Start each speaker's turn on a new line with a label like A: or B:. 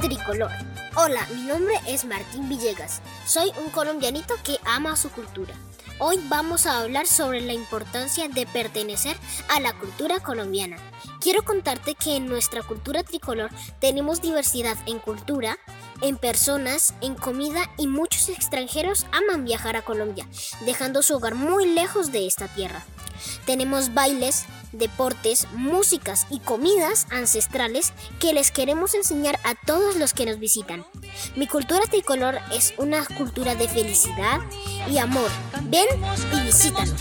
A: tricolor. Hola, mi nombre es Martín Villegas. Soy un colombianito que ama su cultura. Hoy vamos a hablar sobre la importancia de pertenecer a la cultura colombiana. Quiero contarte que en nuestra cultura tricolor tenemos diversidad en cultura, en personas, en comida y muchos extranjeros aman viajar a Colombia, dejando su hogar muy lejos de esta tierra. Tenemos bailes, deportes, músicas y comidas ancestrales que les queremos enseñar a todos los que nos visitan. Mi cultura tricolor es una cultura de felicidad y amor. Ven y visítanos.